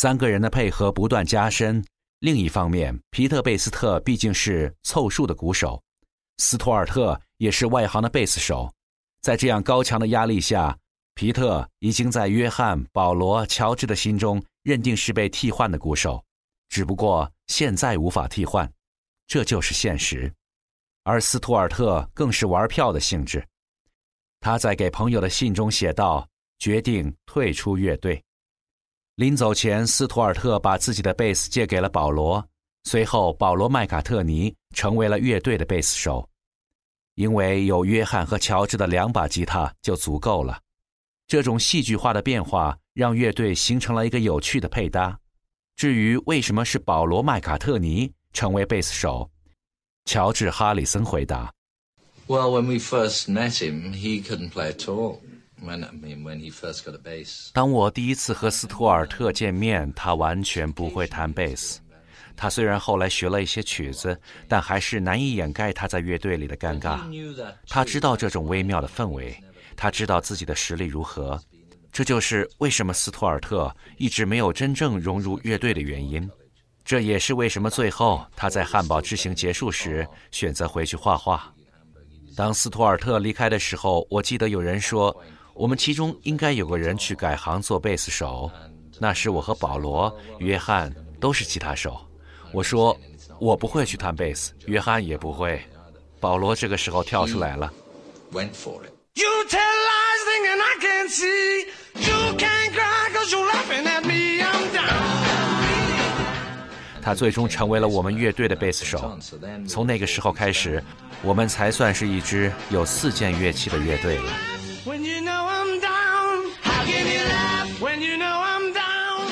三个人的配合不断加深。另一方面，皮特·贝斯特毕竟是凑数的鼓手，斯图尔特也是外行的贝斯手。在这样高强的压力下，皮特已经在约翰、保罗、乔治的心中认定是被替换的鼓手，只不过现在无法替换，这就是现实。而斯图尔特更是玩票的性质，他在给朋友的信中写道：“决定退出乐队。”临走前，斯图尔特把自己的贝斯借给了保罗。随后，保罗·麦卡特尼成为了乐队的贝斯手，因为有约翰和乔治的两把吉他就足够了。这种戏剧化的变化让乐队形成了一个有趣的配搭。至于为什么是保罗·麦卡特尼成为贝斯手，乔治·哈里森回答：“Well, when we first met him, he couldn't play at all.” 当我第一次和斯图尔特见面，他完全不会弹贝斯。他虽然后来学了一些曲子，但还是难以掩盖他在乐队里的尴尬。他知道这种微妙的氛围，他知道自己的实力如何。这就是为什么斯图尔特一直没有真正融入乐队的原因。这也是为什么最后他在汉堡之行结束时选择回去画画。当斯图尔特离开的时候，我记得有人说。我们其中应该有个人去改行做贝斯手，那时我和保罗、约翰都是吉他手。我说我不会去弹贝斯，约翰也不会。保罗这个时候跳出来了。他最终成为了我们乐队的贝斯手。从那个时候开始，我们才算是一支有四件乐器的乐队了。When you know i'm down how can you love. When you know i'm down.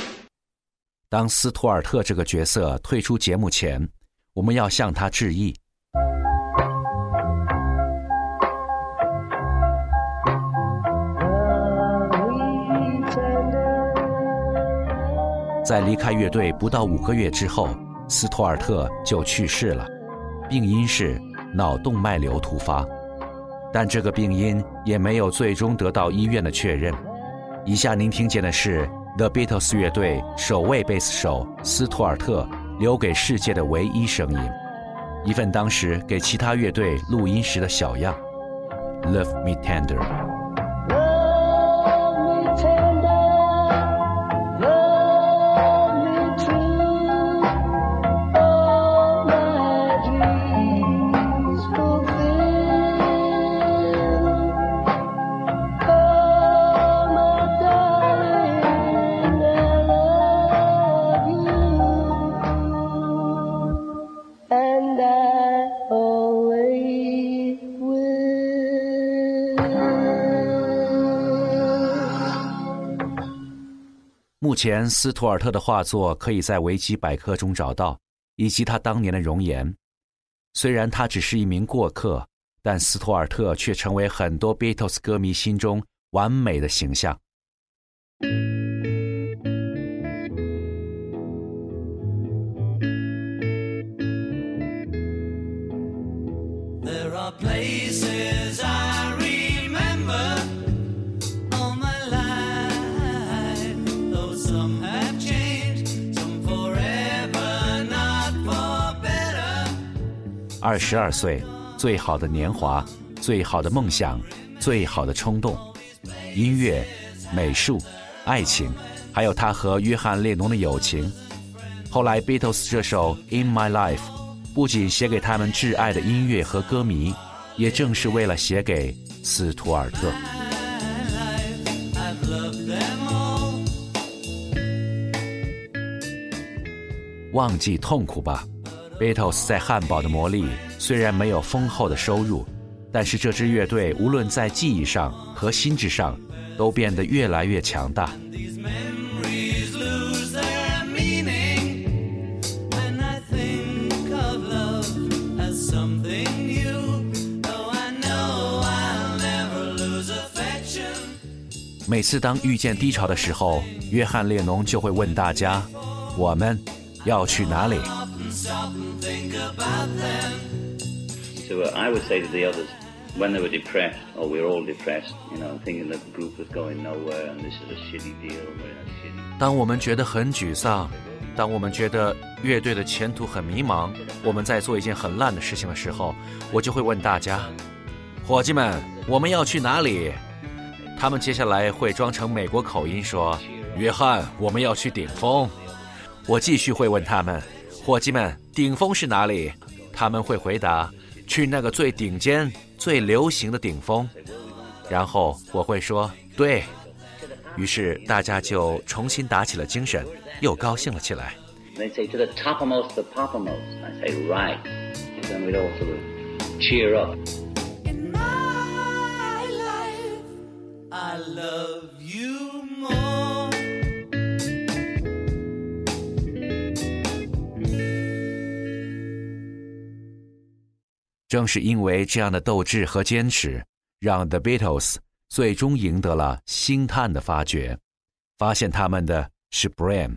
当斯图尔特这个角色退出节目前我们要向他致意。在离开乐队不到五个月之后斯图尔特就去世了病因是脑动脉瘤突发。但这个病因也没有最终得到医院的确认。以下您听见的是。The Beatles 乐队首位贝斯手斯图尔特留给世界的唯一声音，一份当时给其他乐队录音时的小样。Love me tender。前，斯图尔特的画作可以在维基百科中找到，以及他当年的容颜。虽然他只是一名过客，但斯图尔特却成为很多 Beatles 歌迷心中完美的形象。二十二岁，最好的年华，最好的梦想，最好的冲动，音乐、美术、爱情，还有他和约翰列侬的友情。后来，Beatles 这首《In My Life》不仅写给他们挚爱的音乐和歌迷，也正是为了写给斯图尔特。忘记痛苦吧。Beatles 在汉堡的魔力虽然没有丰厚的收入，但是这支乐队无论在技艺上和心智上，都变得越来越强大。每次当遇见低潮的时候，约翰列侬就会问大家：“我们要去哪里？” So uh, I would say to the others, when they were depressed, or we were all depressed, you know, thinking that the group was going nowhere and this is a shitty deal, we're in a shitty 当我们觉得很沮丧，当我们觉得乐队的前途很迷茫，我们在做一件很烂的事情的时候，我就会问大家：“伙计们，我们要去哪里？”他们接下来会装成美国口音说：“约翰，我们要去顶峰。”我继续会问他们：“伙计们，顶峰是哪里？”他们会回答：“去那个最顶尖、最流行的顶峰。”然后我会说：“对。”于是大家就重新打起了精神，又高兴了起来。They say to the topmost, the poppermost. I say, right. Then we'd all sort of cheer up. In my life, I love 正是因为这样的斗志和坚持，让 The Beatles 最终赢得了星探的发掘，发现他们的是 Brian。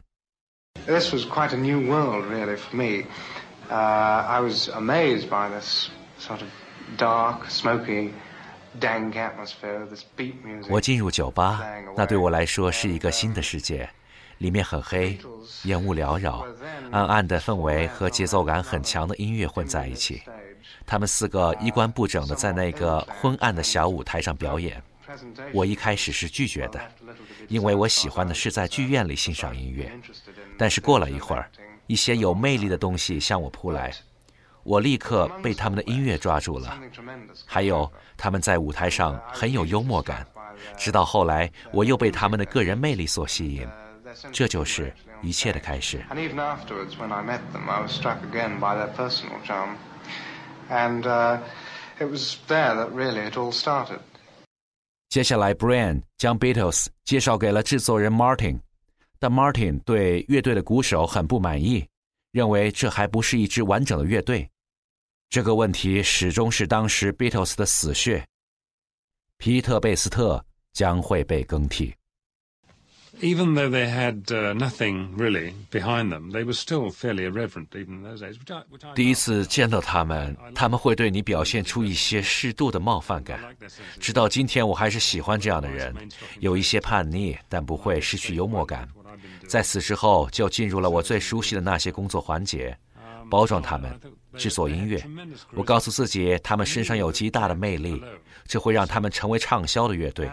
This was quite a new world, really, for me. Uh, I was amazed by this sort of dark, smoky, dank atmosphere, this beat music. 我进入酒吧，那对我来说是一个新的世界，里面很黑，烟雾缭绕，暗暗的氛围和节奏感很强的音乐混在一起。他们四个衣冠不整的在那个昏暗的小舞台上表演。我一开始是拒绝的，因为我喜欢的是在剧院里欣赏音乐。但是过了一会儿，一些有魅力的东西向我扑来，我立刻被他们的音乐抓住了。还有他们在舞台上很有幽默感，直到后来我又被他们的个人魅力所吸引，这就是一切的开始。And uh, it was there that really it all started. 接下来，Brian 将 Beatles 介绍给了制作人 Martin，但 Martin 对乐队的鼓手很不满意，认为这还不是一支完整的乐队。这个问题始终是当时 Beatles 的死穴。皮特·贝斯特将会被更替。Even though they had uh, nothing really behind them, they were still fairly irreverent even in those days. Which I, which I 第一次见到他们，他们会对你表现出一些适度的冒犯感。直到今天，我还是喜欢这样的人，有一些叛逆，但不会失去幽默感。在此之后，就进入了我最熟悉的那些工作环节，包装他们，制作音乐。我告诉自己，他们身上有极大的魅力，这会让他们成为畅销的乐队。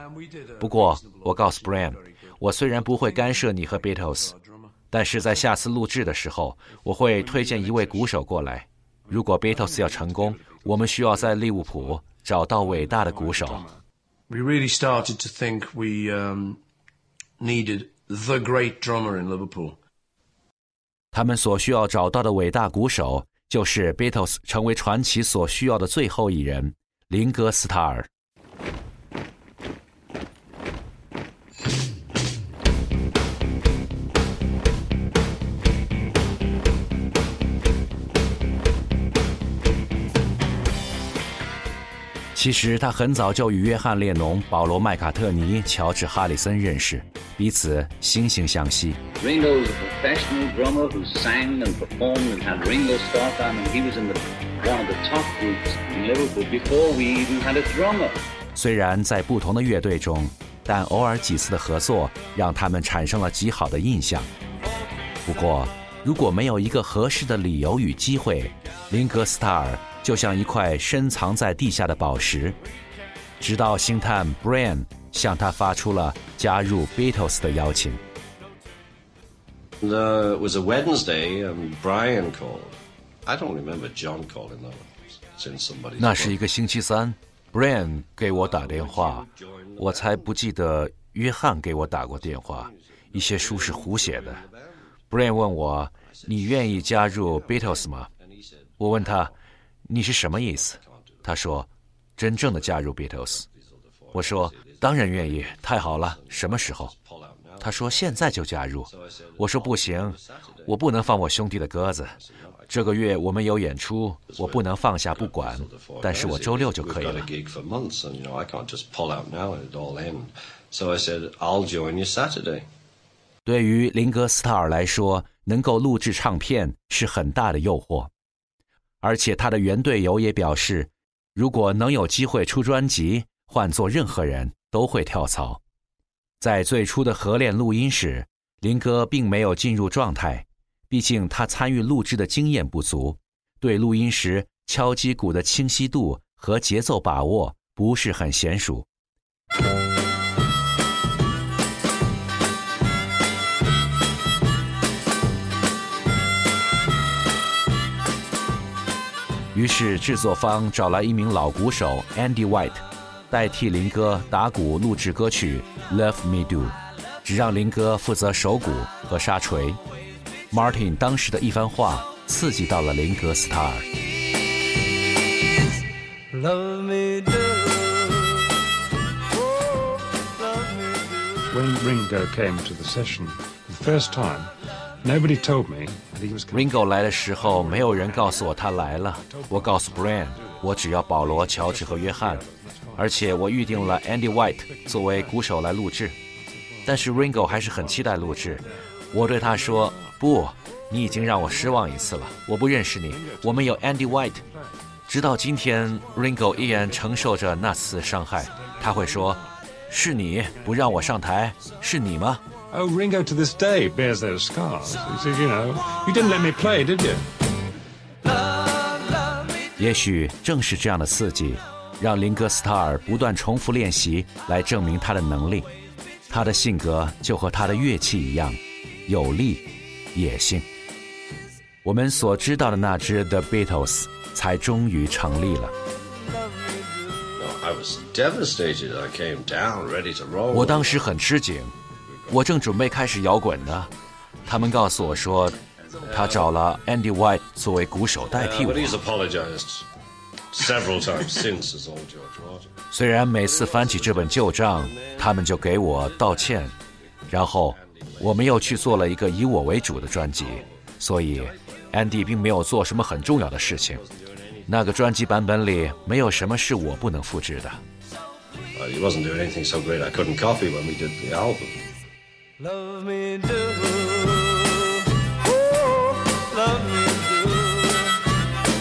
不过，我告诉 Brian，我虽然不会干涉你和 Beatles，但是在下次录制的时候，我会推荐一位鼓手过来。如果 Beatles 要成功，我们需要在利物浦找到伟大的鼓手。we really started to think we um, needed the great drummer in Liverpool. 他们所需要找到的伟大鼓手，就是 Beatles 成为传奇所需要的最后一人——林格斯塔尔。其实他很早就与约翰列侬、保罗麦卡特尼、乔治哈里森认识，彼此惺惺相惜。Ringo was a professional drummer who sang and performed and had Ringo Starr time, and he was in the, one of the top groups in Liverpool before we even had a drummer. 虽然在不同的乐队中，但偶尔几次的合作让他们产生了极好的印象。不过，如果没有一个合适的理由与机会，林格斯塔尔就像一块深藏在地下的宝石。直到星探 Brian 向他发出了加入 Beatles 的邀请。Uh, it was a Wednesday, and Brian called. I don't remember John calling though. It's in somebody's. 那是一个星期三，Brian 给我打电话，我才不记得约翰给我打过电话，一些书是胡写的。Brian 问我：“你愿意加入 Beatles 吗？”我问他：“你是什么意思？”他说：“真正的加入 Beatles。”我说：“当然愿意，太好了，什么时候？”他说：“现在就加入。”我说：“不行，我不能放我兄弟的鸽子。这个月我们有演出，我不能放下不管，但是我周六就可以了. So I said, I'll join you Saturday. 对于林格斯塔尔来说，能够录制唱片是很大的诱惑，而且他的原队友也表示，如果能有机会出专辑，换做任何人都会跳槽。在最初的合练录音时，林哥并没有进入状态，毕竟他参与录制的经验不足，对录音时敲击鼓的清晰度和节奏把握不是很娴熟。于是制作方找来一名老鼓手 Andy White，代替林哥打鼓录制歌曲《Love Me Do》，只让林哥负责手鼓和沙锤。Martin 当时的一番话刺激到了林格斯塔尔。 Love me do. Oh, love me do. When Ringo came to the session the first time, nobody told me Ringo 来的时候，没有人告诉我他来了。我告诉 Brian，我只要保罗、乔治和约翰，而且我预定了 Andy White 作为鼓手来录制。但是 Ringo 还是很期待录制。我对他说：“不，你已经让我失望一次了。我不认识你，我们有 Andy White。”直到今天，Ringo 依然承受着那次伤害。他会说：“是你不让我上台，是你吗？” Oh, Ringo to this day bears those scars. He says, you know, you didn't let me play, did you? 也许正是这样的刺激，让林格斯塔尔不断重复练习，来证明他的能力。他的性格就和他的乐器一样，有力、野性。我们所知道的那支 The Beatles 才终于成立了。I was devastated. I came down ready to roll. 我当时很吃惊，我正准备开始摇滚呢他们告诉我说他找了 andy white 作为鼓手代替我。虽然每次翻起这本旧账他们就给我道歉然后我们又去做了一个以我为主的专辑所以 andy 并没有做什么很重要的事情。那个专辑版本里没有什么是我不能复制的。Love me do. Love me do.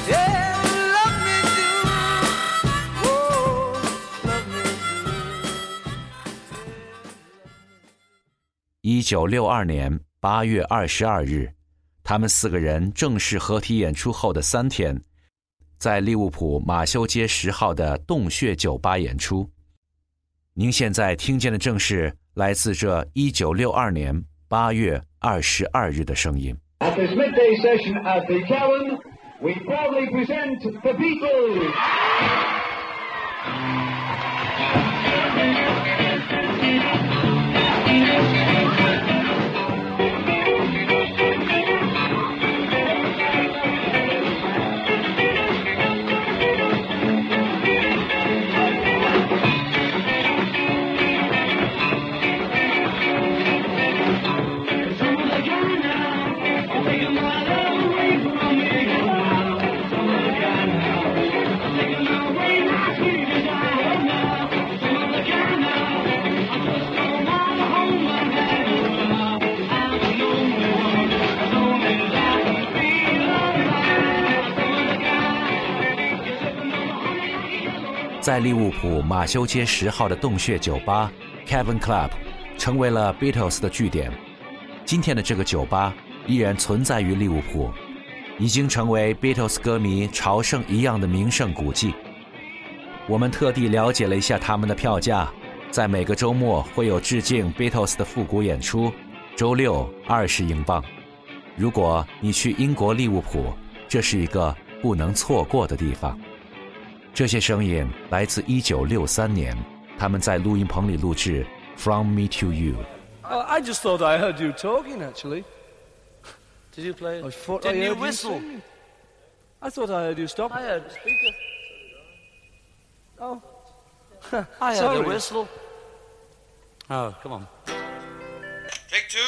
Yeah, love me do. Oh, love me do. 一九六二年八月二十二日，他们四个人正式合体演出后的三天，在利物浦马修街十号的洞穴酒吧演出。您现在听见的正是来自这一九六二年八月二十二日的声音。在利物浦马修街十号的洞穴酒吧 Kevin Club，成为了 Beatles 的据点。今天的这个酒吧依然存在于利物浦，已经成为 Beatles 歌迷朝圣一样的名胜古迹。我们特地了解了一下他们的票价，在每个周末会有致敬 Beatles 的复古演出，周六二十英镑。如果你去英国利物浦，这是一个不能错过的地方。这些声音来自1963年，他们在录音棚里录制《From Me to You》。 Oh, I just thought I heard you talking, actually. Did you play? I thought Didn't I you heard whistle? singing. I thought I heard you stop. I heard a speaker. Oh. I heard Sorry. a whistle. Oh, come on. Take two.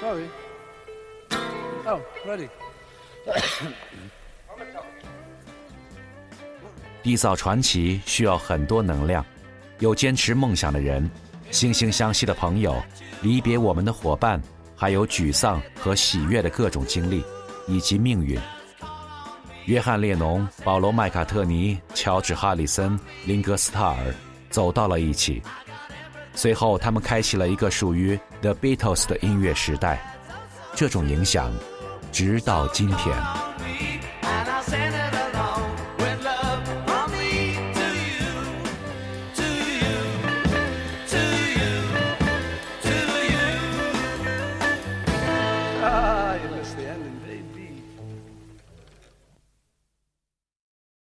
Sorry. Oh, ready. 缔造传奇需要很多能量，有坚持梦想的人，惺惺相惜的朋友，离别我们的伙伴，还有沮丧和喜悦的各种经历，以及命运。约翰列侬、保罗麦卡特尼、乔治哈里森、林格斯塔尔走到了一起。随后，他们开启了一个属于 The Beatles 的音乐时代，这种影响直到今天。